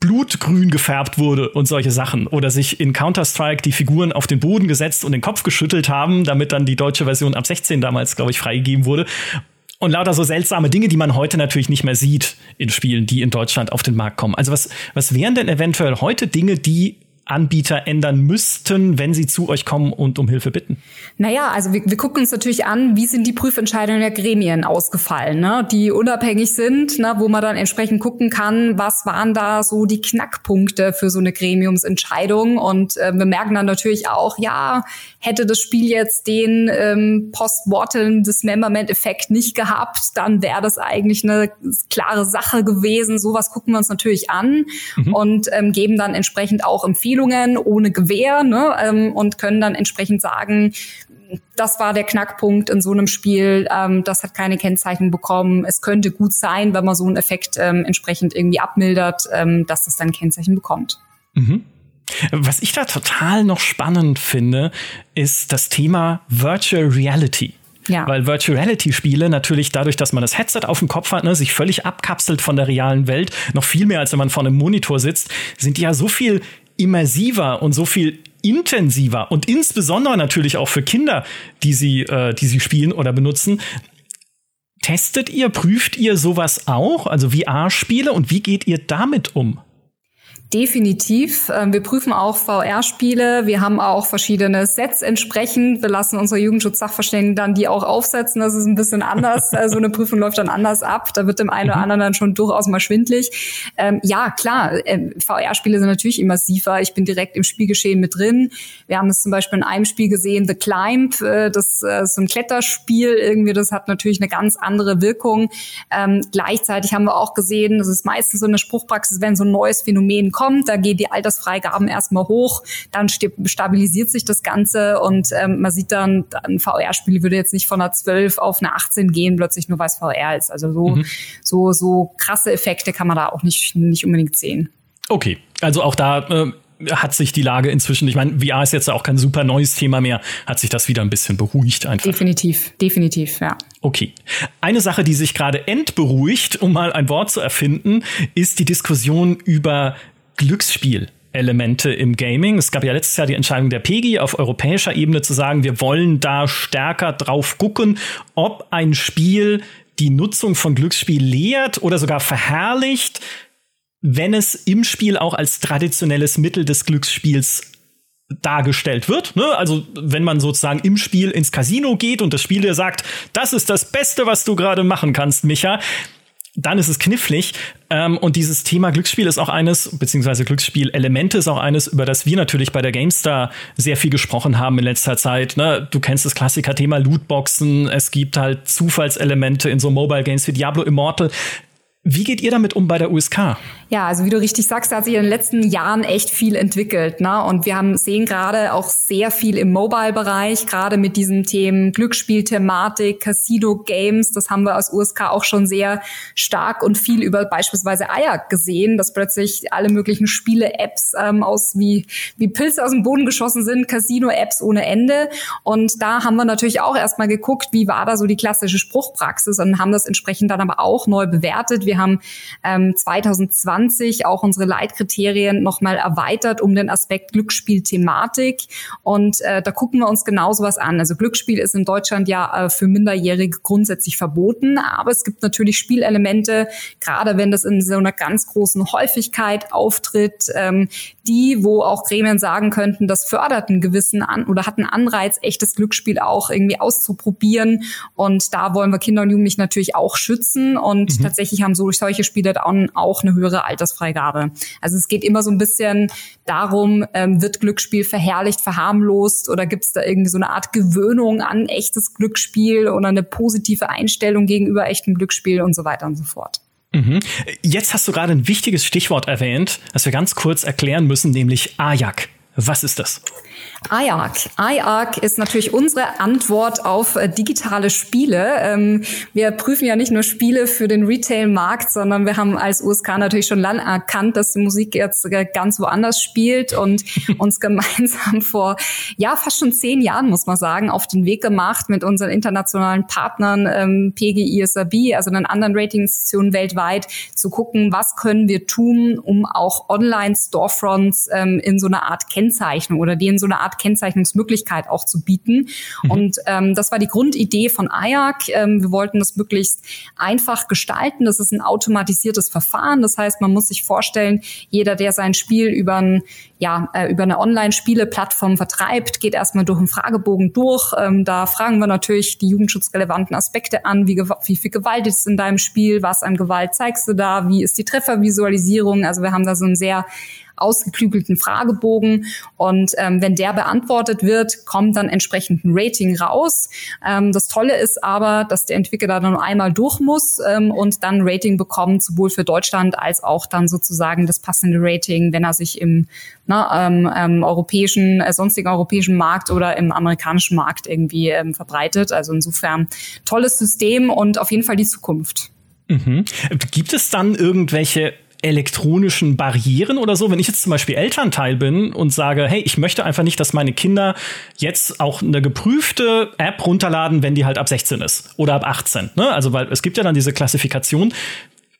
blutgrün gefärbt wurde und solche Sachen. Oder sich in Counter-Strike die Figuren auf den Boden gesetzt und den Kopf geschüttelt haben, damit dann die deutsche Version ab 16 damals, glaube ich, freigegeben wurde. Und lauter so seltsame Dinge, die man heute natürlich nicht mehr sieht in Spielen, die in Deutschland auf den Markt kommen. Also was, was wären denn eventuell heute Dinge, die Anbieter ändern müssten, wenn sie zu euch kommen und um Hilfe bitten? Naja, also wir, wir gucken uns natürlich an, wie sind die Prüfentscheidungen der Gremien ausgefallen, ne? die unabhängig sind, ne? wo man dann entsprechend gucken kann, was waren da so die Knackpunkte für so eine Gremiumsentscheidung. Und äh, wir merken dann natürlich auch, ja, hätte das Spiel jetzt den ähm, Post-Mortem Dismemberment-Effekt nicht gehabt, dann wäre das eigentlich eine klare Sache gewesen. Sowas gucken wir uns natürlich an mhm. und ähm, geben dann entsprechend auch Empfehlungen Empfehlungen ohne Gewähr ne, ähm, und können dann entsprechend sagen, das war der Knackpunkt in so einem Spiel, ähm, das hat keine Kennzeichnung bekommen. Es könnte gut sein, wenn man so einen Effekt ähm, entsprechend irgendwie abmildert, ähm, dass das dann Kennzeichen bekommt. Mhm. Was ich da total noch spannend finde, ist das Thema Virtual Reality. Ja. Weil Virtual Reality Spiele natürlich dadurch, dass man das Headset auf dem Kopf hat, ne, sich völlig abkapselt von der realen Welt, noch viel mehr als wenn man vor einem Monitor sitzt, sind die ja so viel immersiver und so viel intensiver und insbesondere natürlich auch für Kinder, die sie, äh, die sie spielen oder benutzen. Testet ihr, prüft ihr sowas auch, also VR-Spiele und wie geht ihr damit um? Definitiv. Ähm, wir prüfen auch VR-Spiele. Wir haben auch verschiedene Sets entsprechend. Wir lassen unsere Jugendschutzsachverständigen dann die auch aufsetzen. Das ist ein bisschen anders. so also eine Prüfung läuft dann anders ab. Da wird dem einen oder mhm. anderen dann schon durchaus mal schwindlig. Ähm, ja, klar. Ähm, VR-Spiele sind natürlich immersiver. Ich bin direkt im Spielgeschehen mit drin. Wir haben es zum Beispiel in einem Spiel gesehen, The Climb. Äh, das äh, ist so ein Kletterspiel irgendwie. Das hat natürlich eine ganz andere Wirkung. Ähm, gleichzeitig haben wir auch gesehen, das ist meistens so eine Spruchpraxis, wenn so ein neues Phänomen kommt, da gehen die Altersfreigaben erstmal hoch, dann stabilisiert sich das Ganze und ähm, man sieht dann, ein VR-Spiel würde jetzt nicht von einer 12 auf eine 18 gehen, plötzlich nur weil es VR ist. Also so, mhm. so, so krasse Effekte kann man da auch nicht, nicht unbedingt sehen. Okay, also auch da äh, hat sich die Lage inzwischen, ich meine, VR ist jetzt auch kein super neues Thema mehr, hat sich das wieder ein bisschen beruhigt einfach. Definitiv, definitiv, ja. Okay. Eine Sache, die sich gerade entberuhigt, um mal ein Wort zu erfinden, ist die Diskussion über Glücksspiel. Elemente im Gaming. Es gab ja letztes Jahr die Entscheidung der PEGI auf europäischer Ebene zu sagen, wir wollen da stärker drauf gucken, ob ein Spiel die Nutzung von Glücksspiel lehrt oder sogar verherrlicht, wenn es im Spiel auch als traditionelles Mittel des Glücksspiels dargestellt wird. Ne? Also wenn man sozusagen im Spiel ins Casino geht und das Spiel dir sagt, das ist das Beste, was du gerade machen kannst, Micha, dann ist es knifflig. Ähm, und dieses Thema Glücksspiel ist auch eines, beziehungsweise Glücksspielelemente ist auch eines, über das wir natürlich bei der GameStar sehr viel gesprochen haben in letzter Zeit. Ne? Du kennst das Klassiker-Thema Lootboxen, es gibt halt Zufallselemente in so Mobile Games wie Diablo Immortal. Wie geht ihr damit um bei der USK? Ja, also wie du richtig sagst, da hat sich in den letzten Jahren echt viel entwickelt. Ne? Und wir haben sehen gerade auch sehr viel im Mobile-Bereich, gerade mit diesen Themen Glücksspiel-Thematik, Casino-Games. Das haben wir aus USK auch schon sehr stark und viel über beispielsweise Ajax gesehen, dass plötzlich alle möglichen Spiele-Apps ähm, aus wie, wie Pilze aus dem Boden geschossen sind, Casino-Apps ohne Ende. Und da haben wir natürlich auch erstmal geguckt, wie war da so die klassische Spruchpraxis und haben das entsprechend dann aber auch neu bewertet. Wir haben ähm, 2020 2020 auch unsere Leitkriterien nochmal erweitert um den Aspekt Glücksspielthematik. Und äh, da gucken wir uns genau sowas an. Also Glücksspiel ist in Deutschland ja äh, für Minderjährige grundsätzlich verboten, aber es gibt natürlich Spielelemente, gerade wenn das in so einer ganz großen Häufigkeit auftritt, ähm, die, wo auch Gremien sagen könnten, das fördert einen gewissen an oder hat einen Anreiz, echtes Glücksspiel auch irgendwie auszuprobieren. Und da wollen wir Kinder und Jugendliche natürlich auch schützen. Und mhm. tatsächlich haben so solche Spiele dann auch eine höhere Altersfreigabe. Also es geht immer so ein bisschen darum, ähm, wird Glücksspiel verherrlicht, verharmlost oder gibt es da irgendwie so eine Art Gewöhnung an echtes Glücksspiel oder eine positive Einstellung gegenüber echtem Glücksspiel und so weiter und so fort. Mhm. Jetzt hast du gerade ein wichtiges Stichwort erwähnt, das wir ganz kurz erklären müssen, nämlich Ajak. Was ist das? iArc. iArc ist natürlich unsere Antwort auf äh, digitale Spiele. Ähm, wir prüfen ja nicht nur Spiele für den Retail-Markt, sondern wir haben als USK natürlich schon lange erkannt, dass die Musik jetzt äh, ganz woanders spielt und uns gemeinsam vor, ja, fast schon zehn Jahren, muss man sagen, auf den Weg gemacht mit unseren internationalen Partnern, ähm, PG, ISAB, also den anderen Ratinginstitutionen weltweit, zu gucken, was können wir tun, um auch Online-Storefronts ähm, in so einer Art Kennzeichnung oder die in so eine Art Kennzeichnungsmöglichkeit auch zu bieten. Mhm. Und ähm, das war die Grundidee von IAC. Ähm, wir wollten das möglichst einfach gestalten. Das ist ein automatisiertes Verfahren. Das heißt, man muss sich vorstellen, jeder, der sein Spiel über ein ja, äh, über eine Online-Spiele-Plattform vertreibt, geht erstmal durch einen Fragebogen durch. Ähm, da fragen wir natürlich die jugendschutzrelevanten Aspekte an. Wie, wie viel Gewalt ist in deinem Spiel? Was an Gewalt zeigst du da? Wie ist die Treffervisualisierung? Also wir haben da so ein sehr ausgeklügelten Fragebogen. Und ähm, wenn der beantwortet wird, kommt dann entsprechend ein Rating raus. Ähm, das Tolle ist aber, dass der Entwickler dann einmal durch muss ähm, und dann ein Rating bekommt, sowohl für Deutschland als auch dann sozusagen das passende Rating, wenn er sich im na, ähm, ähm, europäischen, äh, sonstigen europäischen Markt oder im amerikanischen Markt irgendwie ähm, verbreitet. Also insofern tolles System und auf jeden Fall die Zukunft. Mhm. Gibt es dann irgendwelche elektronischen Barrieren oder so. Wenn ich jetzt zum Beispiel Elternteil bin und sage, hey, ich möchte einfach nicht, dass meine Kinder jetzt auch eine geprüfte App runterladen, wenn die halt ab 16 ist oder ab 18. Ne? Also, weil es gibt ja dann diese Klassifikation.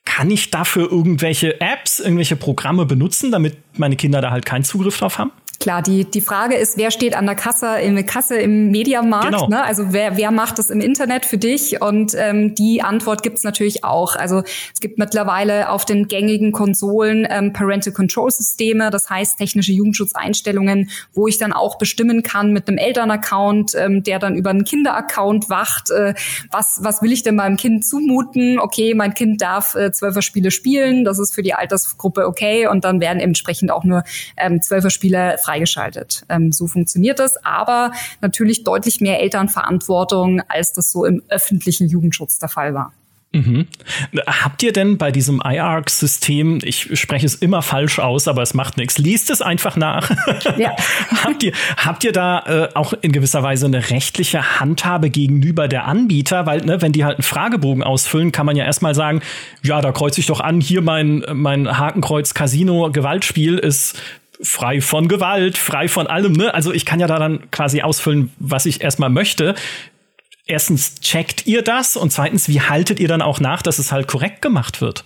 Kann ich dafür irgendwelche Apps, irgendwelche Programme benutzen, damit meine Kinder da halt keinen Zugriff drauf haben? Klar, die, die Frage ist, wer steht an der Kasse, in der Kasse im Mediamarkt? Genau. Ne? Also wer, wer macht das im Internet für dich? Und ähm, die Antwort gibt's natürlich auch. Also es gibt mittlerweile auf den gängigen Konsolen ähm, Parental Control Systeme, das heißt technische Jugendschutzeinstellungen, wo ich dann auch bestimmen kann mit einem Elternaccount, ähm, der dann über einen Kinderaccount wacht, äh, was, was will ich denn meinem Kind zumuten? Okay, mein Kind darf äh, Zwölfer-Spiele spielen, das ist für die Altersgruppe okay und dann werden entsprechend auch nur ähm, Zwölfer-Spiele freigeschaltet. Ähm, so funktioniert das, aber natürlich deutlich mehr Elternverantwortung, als das so im öffentlichen Jugendschutz der Fall war. Mhm. Habt ihr denn bei diesem IARC-System, ich spreche es immer falsch aus, aber es macht nichts, liest es einfach nach. Ja. habt, ihr, habt ihr da äh, auch in gewisser Weise eine rechtliche Handhabe gegenüber der Anbieter? Weil, ne, wenn die halt einen Fragebogen ausfüllen, kann man ja erstmal sagen, ja, da kreuze ich doch an, hier mein, mein Hakenkreuz Casino Gewaltspiel ist frei von Gewalt, frei von allem. Ne? Also ich kann ja da dann quasi ausfüllen, was ich erstmal möchte. Erstens, checkt ihr das? Und zweitens, wie haltet ihr dann auch nach, dass es halt korrekt gemacht wird?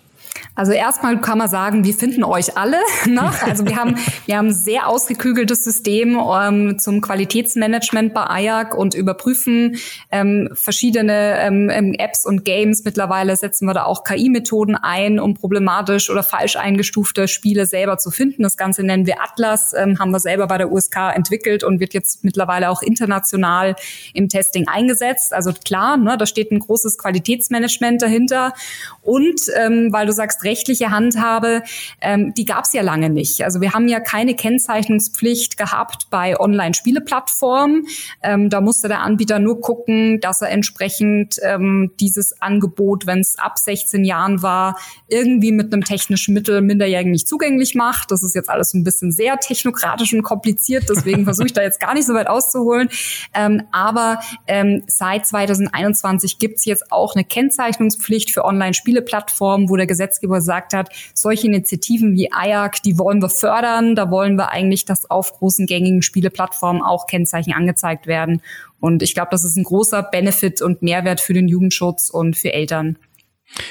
Also erstmal kann man sagen, wir finden euch alle. Ne? Also wir haben, wir haben ein sehr ausgeklügeltes System ähm, zum Qualitätsmanagement bei AJAC und überprüfen ähm, verschiedene ähm, ähm, Apps und Games. Mittlerweile setzen wir da auch KI-Methoden ein, um problematisch oder falsch eingestufte Spiele selber zu finden. Das Ganze nennen wir Atlas, ähm, haben wir selber bei der USK entwickelt und wird jetzt mittlerweile auch international im Testing eingesetzt. Also klar, ne, da steht ein großes Qualitätsmanagement dahinter. Und ähm, weil du sagst, rechtliche Handhabe, ähm, die gab es ja lange nicht. Also wir haben ja keine Kennzeichnungspflicht gehabt bei Online-Spieleplattformen. Ähm, da musste der Anbieter nur gucken, dass er entsprechend ähm, dieses Angebot, wenn es ab 16 Jahren war, irgendwie mit einem technischen Mittel Minderjährigen nicht zugänglich macht. Das ist jetzt alles ein bisschen sehr technokratisch und kompliziert, deswegen versuche ich da jetzt gar nicht so weit auszuholen. Ähm, aber ähm, seit 2021 gibt's jetzt auch eine Kennzeichnungspflicht für Online-Spieleplattformen, wo der Gesetzgeber gesagt hat, solche Initiativen wie IAC, die wollen wir fördern. Da wollen wir eigentlich, dass auf großen gängigen Spieleplattformen auch Kennzeichen angezeigt werden. Und ich glaube, das ist ein großer Benefit und Mehrwert für den Jugendschutz und für Eltern.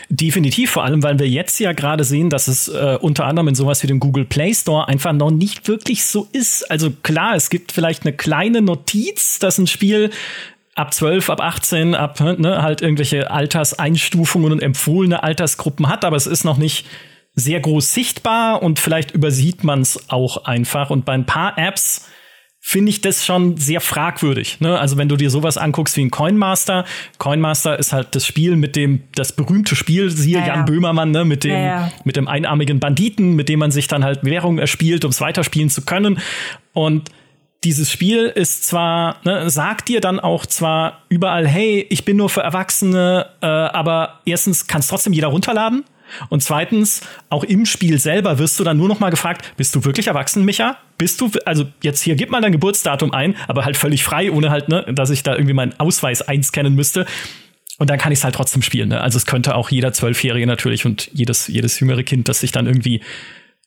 Definitiv, vor allem, weil wir jetzt ja gerade sehen, dass es äh, unter anderem in sowas wie dem Google Play Store einfach noch nicht wirklich so ist. Also klar, es gibt vielleicht eine kleine Notiz, dass ein Spiel ab 12, ab 18, ab ne, halt irgendwelche Alterseinstufungen und empfohlene Altersgruppen hat, aber es ist noch nicht sehr groß sichtbar und vielleicht übersieht man es auch einfach. Und bei ein paar Apps finde ich das schon sehr fragwürdig. Ne? Also wenn du dir sowas anguckst wie ein Coinmaster, Coinmaster ist halt das Spiel mit dem, das berühmte Spiel, siehe ja, Jan Böhmermann, ne? mit dem, ja, mit dem einarmigen Banditen, mit dem man sich dann halt Währung erspielt, um es weiterspielen zu können. Und dieses Spiel ist zwar, ne, sagt dir dann auch zwar überall, hey, ich bin nur für Erwachsene, äh, aber erstens kann es trotzdem jeder runterladen. Und zweitens, auch im Spiel selber wirst du dann nur noch mal gefragt, bist du wirklich erwachsen, Micha? Bist du, also jetzt hier, gib mal dein Geburtsdatum ein, aber halt völlig frei, ohne halt, ne, dass ich da irgendwie meinen Ausweis einscannen müsste. Und dann kann ich es halt trotzdem spielen. Ne? Also es könnte auch jeder Zwölfjährige natürlich und jedes, jedes jüngere Kind, das sich dann irgendwie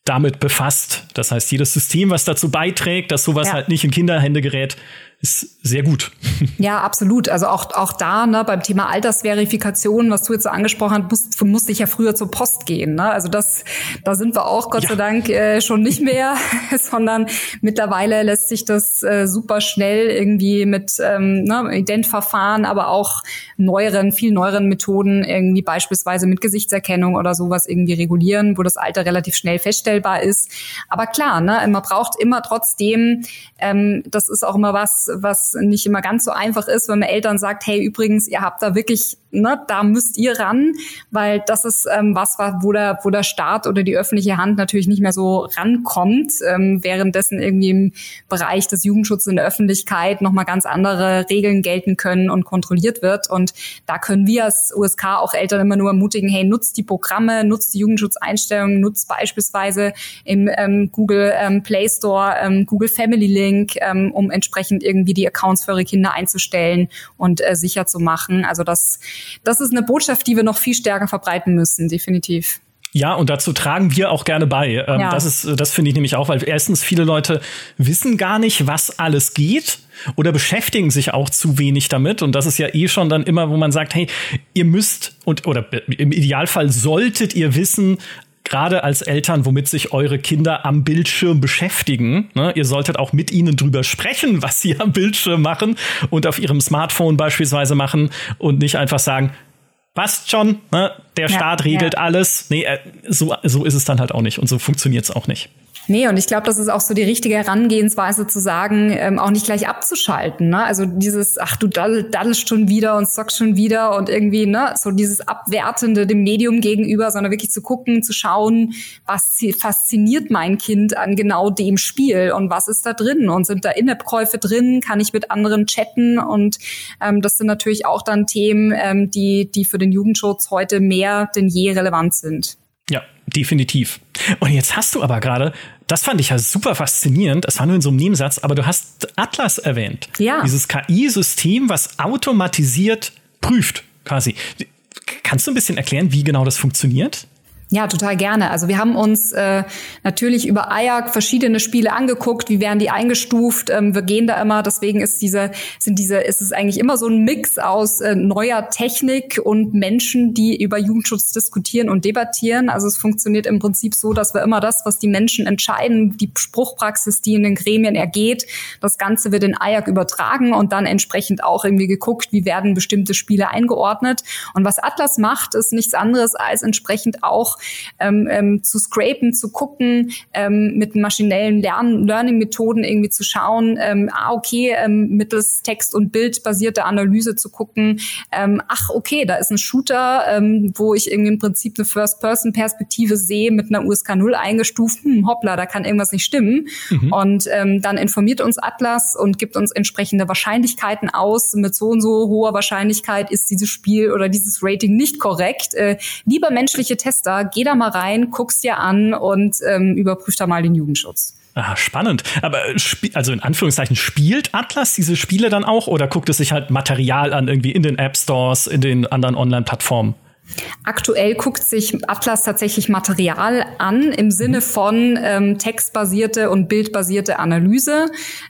damit befasst. Das heißt, jedes System, was dazu beiträgt, dass sowas ja. halt nicht in Kinderhände gerät, ist sehr gut. Ja, absolut. Also auch, auch da ne, beim Thema Altersverifikation, was du jetzt so angesprochen hast, musst, musste ich ja früher zur Post gehen. Ne? Also das, da sind wir auch Gott ja. sei Dank äh, schon nicht mehr, sondern mittlerweile lässt sich das äh, super schnell irgendwie mit ähm, ne, Identverfahren, aber auch neueren, viel neueren Methoden, irgendwie beispielsweise mit Gesichtserkennung oder sowas irgendwie regulieren, wo das Alter relativ schnell feststellbar ist. Aber klar, ne, man braucht immer trotzdem, ähm, das ist auch immer was, was nicht immer ganz so einfach ist, wenn man Eltern sagt, hey, übrigens, ihr habt da wirklich, ne, da müsst ihr ran, weil das ist ähm, was, wo der, wo der Staat oder die öffentliche Hand natürlich nicht mehr so rankommt, ähm, währenddessen irgendwie im Bereich des Jugendschutzes in der Öffentlichkeit nochmal ganz andere Regeln gelten können und kontrolliert wird. Und da können wir als USK auch Eltern immer nur ermutigen, hey, nutzt die Programme, nutzt die Jugendschutzeinstellungen, nutzt beispielsweise im ähm, Google ähm, Play Store ähm, Google Family Link, ähm, um entsprechend irgendwie die Accounts für eure Kinder einzustellen und äh, sicher zu machen. Also das, das ist eine Botschaft, die wir noch viel stärker verbreiten müssen, definitiv. Ja, und dazu tragen wir auch gerne bei. Ähm, ja. Das ist, das finde ich nämlich auch, weil erstens viele Leute wissen gar nicht, was alles geht oder beschäftigen sich auch zu wenig damit. Und das ist ja eh schon dann immer, wo man sagt, hey, ihr müsst und oder im Idealfall solltet ihr wissen, gerade als Eltern, womit sich eure Kinder am Bildschirm beschäftigen. Ne? Ihr solltet auch mit ihnen drüber sprechen, was sie am Bildschirm machen und auf ihrem Smartphone beispielsweise machen und nicht einfach sagen, passt schon, ne? der ja, Staat regelt ja. alles. Nee, äh, so, so ist es dann halt auch nicht und so funktioniert es auch nicht. Nee, und ich glaube, das ist auch so die richtige Herangehensweise zu sagen, ähm, auch nicht gleich abzuschalten. Ne? Also dieses, ach du daddelst schon wieder und zockst schon wieder und irgendwie, ne, so dieses Abwertende dem Medium gegenüber, sondern wirklich zu gucken, zu schauen, was fasziniert mein Kind an genau dem Spiel und was ist da drin und sind da In-App-Käufe drin, kann ich mit anderen chatten und ähm, das sind natürlich auch dann Themen, ähm, die, die für den Jugendschutz heute mehr denn je relevant sind. Ja, definitiv. Und jetzt hast du aber gerade, das fand ich ja super faszinierend, das war nur in so einem Nebensatz, aber du hast Atlas erwähnt. Ja. Dieses KI-System, was automatisiert prüft, quasi. Kannst du ein bisschen erklären, wie genau das funktioniert? Ja, total gerne. Also wir haben uns äh, natürlich über IAC verschiedene Spiele angeguckt, wie werden die eingestuft. Ähm, wir gehen da immer, deswegen ist diese, sind diese, ist es eigentlich immer so ein Mix aus äh, neuer Technik und Menschen, die über Jugendschutz diskutieren und debattieren. Also es funktioniert im Prinzip so, dass wir immer das, was die Menschen entscheiden, die Spruchpraxis, die in den Gremien ergeht, das Ganze wird in IAC übertragen und dann entsprechend auch irgendwie geguckt, wie werden bestimmte Spiele eingeordnet. Und was Atlas macht, ist nichts anderes als entsprechend auch ähm, ähm, zu scrapen, zu gucken, ähm, mit maschinellen Lern Learning-Methoden irgendwie zu schauen, ähm, ah, okay, ähm, mittels Text- und Bildbasierte Analyse zu gucken, ähm, ach, okay, da ist ein Shooter, ähm, wo ich irgendwie im Prinzip eine First-Person-Perspektive sehe mit einer USK 0 eingestuft, hm, hoppla, da kann irgendwas nicht stimmen. Mhm. Und ähm, dann informiert uns Atlas und gibt uns entsprechende Wahrscheinlichkeiten aus. Mit so und so hoher Wahrscheinlichkeit ist dieses Spiel oder dieses Rating nicht korrekt. Äh, lieber menschliche Tester, geh da mal rein, guck's dir an und ähm, überprüf da mal den Jugendschutz. Ah, spannend. Aber also in Anführungszeichen spielt Atlas diese Spiele dann auch oder guckt es sich halt Material an irgendwie in den App Stores, in den anderen Online-Plattformen? Aktuell guckt sich Atlas tatsächlich Material an im Sinne von ähm, textbasierte und bildbasierte Analyse.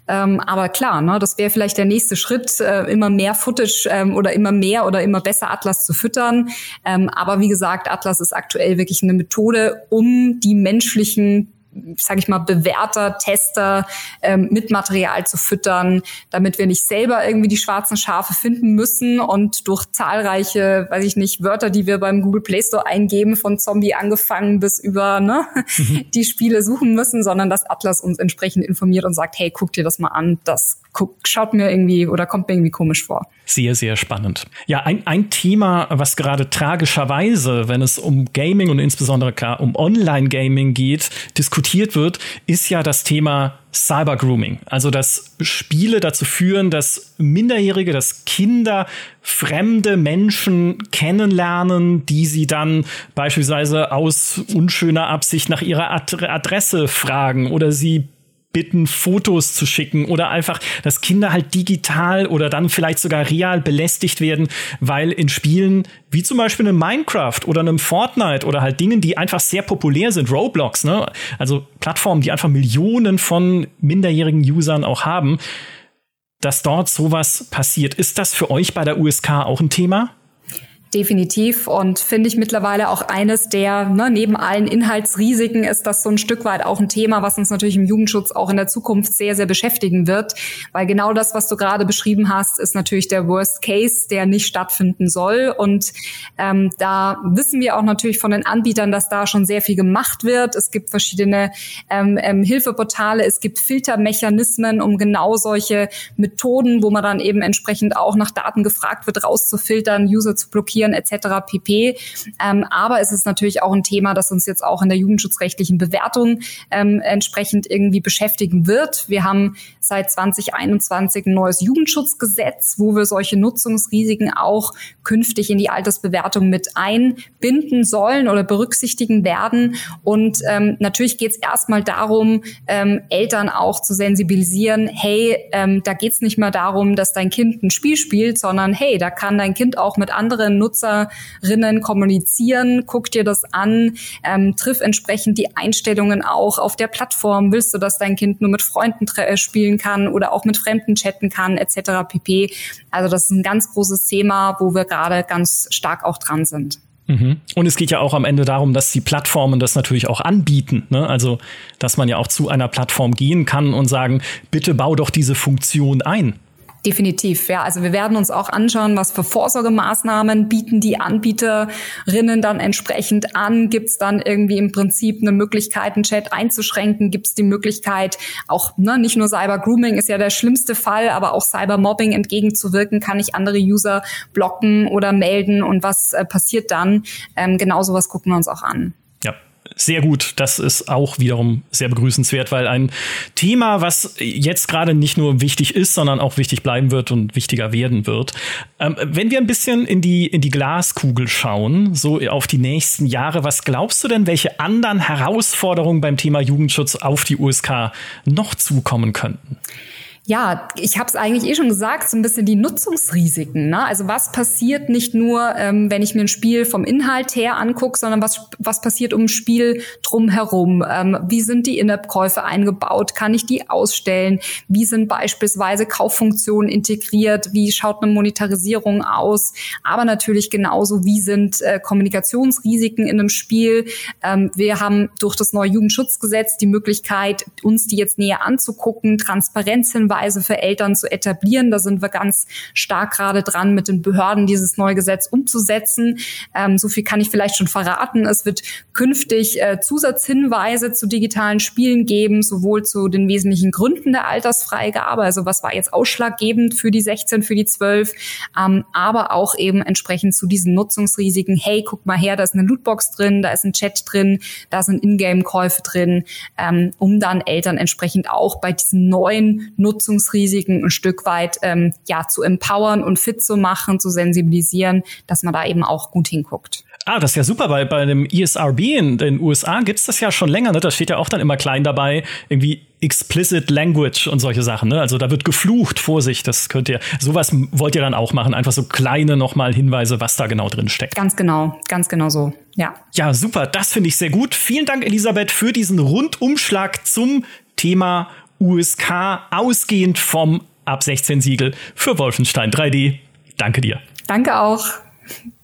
Ähm, aber klar, ne, das wäre vielleicht der nächste Schritt, äh, immer mehr Footage ähm, oder immer mehr oder immer besser Atlas zu füttern. Ähm, aber wie gesagt, Atlas ist aktuell wirklich eine Methode, um die menschlichen sage ich mal, Bewerter, Tester ähm, mit Material zu füttern, damit wir nicht selber irgendwie die schwarzen Schafe finden müssen und durch zahlreiche, weiß ich nicht, Wörter, die wir beim Google Play Store eingeben, von Zombie angefangen bis über ne, mhm. die Spiele suchen müssen, sondern dass Atlas uns entsprechend informiert und sagt, hey, guck dir das mal an, das guck, schaut mir irgendwie oder kommt mir irgendwie komisch vor. Sehr, sehr spannend. Ja, ein, ein Thema, was gerade tragischerweise, wenn es um Gaming und insbesondere um Online-Gaming geht, diskutiert wird, ist ja das Thema Cyber-Grooming. Also, dass Spiele dazu führen, dass Minderjährige, dass Kinder fremde Menschen kennenlernen, die sie dann beispielsweise aus unschöner Absicht nach ihrer Adresse fragen oder sie bitten, Fotos zu schicken oder einfach, dass Kinder halt digital oder dann vielleicht sogar real belästigt werden, weil in Spielen wie zum Beispiel einem Minecraft oder einem Fortnite oder halt Dingen, die einfach sehr populär sind, Roblox, ne? Also Plattformen, die einfach Millionen von minderjährigen Usern auch haben, dass dort sowas passiert. Ist das für euch bei der USK auch ein Thema? Definitiv. Und finde ich mittlerweile auch eines der, ne, neben allen Inhaltsrisiken ist das so ein Stück weit auch ein Thema, was uns natürlich im Jugendschutz auch in der Zukunft sehr, sehr beschäftigen wird, weil genau das, was du gerade beschrieben hast, ist natürlich der Worst Case, der nicht stattfinden soll. Und ähm, da wissen wir auch natürlich von den Anbietern, dass da schon sehr viel gemacht wird. Es gibt verschiedene ähm, ähm, Hilfeportale, es gibt Filtermechanismen, um genau solche Methoden, wo man dann eben entsprechend auch nach Daten gefragt wird, rauszufiltern, User zu blockieren, diskutieren etc. pp. Ähm, aber es ist natürlich auch ein Thema, das uns jetzt auch in der jugendschutzrechtlichen Bewertung ähm, entsprechend irgendwie beschäftigen wird. Wir haben seit 2021 ein neues Jugendschutzgesetz, wo wir solche Nutzungsrisiken auch künftig in die Altersbewertung mit einbinden sollen oder berücksichtigen werden. Und ähm, natürlich geht es erstmal darum, ähm, Eltern auch zu sensibilisieren, hey, ähm, da geht es nicht mehr darum, dass dein Kind ein Spiel spielt, sondern hey, da kann dein Kind auch mit anderen Nutzerinnen kommunizieren, guck dir das an, ähm, triff entsprechend die Einstellungen auch auf der Plattform. Willst du, dass dein Kind nur mit Freunden äh, spielen kann oder auch mit Fremden chatten kann, etc. pp. Also das ist ein ganz großes Thema, wo wir gerade ganz stark auch dran sind. Mhm. Und es geht ja auch am Ende darum, dass die Plattformen das natürlich auch anbieten. Ne? Also, dass man ja auch zu einer Plattform gehen kann und sagen, bitte bau doch diese Funktion ein. Definitiv, ja. Also wir werden uns auch anschauen, was für Vorsorgemaßnahmen bieten die Anbieterinnen dann entsprechend an. Gibt es dann irgendwie im Prinzip eine Möglichkeit, einen Chat einzuschränken? Gibt es die Möglichkeit, auch ne, nicht nur Cyber Grooming ist ja der schlimmste Fall, aber auch Cyber Mobbing entgegenzuwirken? Kann ich andere User blocken oder melden? Und was äh, passiert dann? Ähm, genau sowas gucken wir uns auch an sehr gut. Das ist auch wiederum sehr begrüßenswert, weil ein Thema, was jetzt gerade nicht nur wichtig ist, sondern auch wichtig bleiben wird und wichtiger werden wird. Ähm, wenn wir ein bisschen in die, in die Glaskugel schauen, so auf die nächsten Jahre, was glaubst du denn, welche anderen Herausforderungen beim Thema Jugendschutz auf die USK noch zukommen könnten? Ja, ich habe es eigentlich eh schon gesagt, so ein bisschen die Nutzungsrisiken. Ne? Also was passiert nicht nur, ähm, wenn ich mir ein Spiel vom Inhalt her angucke, sondern was, was passiert um ein Spiel drumherum? Ähm, wie sind die In-App-Käufe eingebaut? Kann ich die ausstellen? Wie sind beispielsweise Kauffunktionen integriert? Wie schaut eine Monetarisierung aus? Aber natürlich genauso, wie sind äh, Kommunikationsrisiken in einem Spiel? Ähm, wir haben durch das neue Jugendschutzgesetz die Möglichkeit, uns die jetzt näher anzugucken, Transparenz hinweisen Zusatzhinweise für Eltern zu etablieren. Da sind wir ganz stark gerade dran, mit den Behörden dieses neue Gesetz umzusetzen. Ähm, so viel kann ich vielleicht schon verraten. Es wird künftig äh, Zusatzhinweise zu digitalen Spielen geben, sowohl zu den wesentlichen Gründen der Altersfreigabe, also was war jetzt ausschlaggebend für die 16, für die 12, ähm, aber auch eben entsprechend zu diesen Nutzungsrisiken. Hey, guck mal her, da ist eine Lootbox drin, da ist ein Chat drin, da sind Ingame-Käufe drin, ähm, um dann Eltern entsprechend auch bei diesen neuen Nutzungsrisiken ein Stück weit ähm, ja zu empowern und fit zu machen, zu sensibilisieren, dass man da eben auch gut hinguckt. Ah, das ist ja super. Bei, bei dem ESRB in den USA gibt's das ja schon länger. Ne? Da steht ja auch dann immer klein dabei, irgendwie explicit language und solche Sachen. Ne? Also da wird geflucht, Vorsicht, das könnt ihr, sowas wollt ihr dann auch machen. Einfach so kleine nochmal Hinweise, was da genau drin steckt. Ganz genau, ganz genau so, ja. Ja, super, das finde ich sehr gut. Vielen Dank, Elisabeth, für diesen Rundumschlag zum Thema USK, ausgehend vom Ab 16 Siegel für Wolfenstein 3D. Danke dir. Danke auch.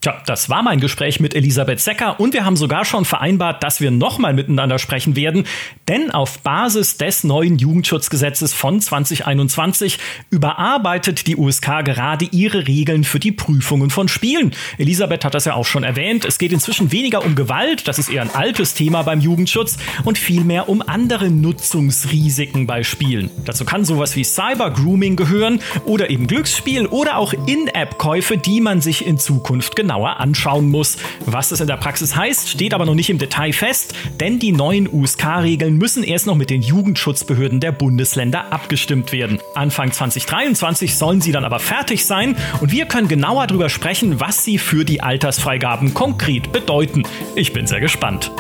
Tja, das war mein Gespräch mit Elisabeth Secker und wir haben sogar schon vereinbart, dass wir nochmal miteinander sprechen werden, denn auf Basis des neuen Jugendschutzgesetzes von 2021 überarbeitet die USK gerade ihre Regeln für die Prüfungen von Spielen. Elisabeth hat das ja auch schon erwähnt. Es geht inzwischen weniger um Gewalt, das ist eher ein altes Thema beim Jugendschutz, und vielmehr um andere Nutzungsrisiken bei Spielen. Dazu kann sowas wie Cyber-Grooming gehören oder eben Glücksspiel oder auch In-App-Käufe, die man sich in Zukunft genau genauer anschauen muss. Was das in der Praxis heißt, steht aber noch nicht im Detail fest, denn die neuen USK-Regeln müssen erst noch mit den Jugendschutzbehörden der Bundesländer abgestimmt werden. Anfang 2023 sollen sie dann aber fertig sein und wir können genauer darüber sprechen, was sie für die Altersfreigaben konkret bedeuten. Ich bin sehr gespannt.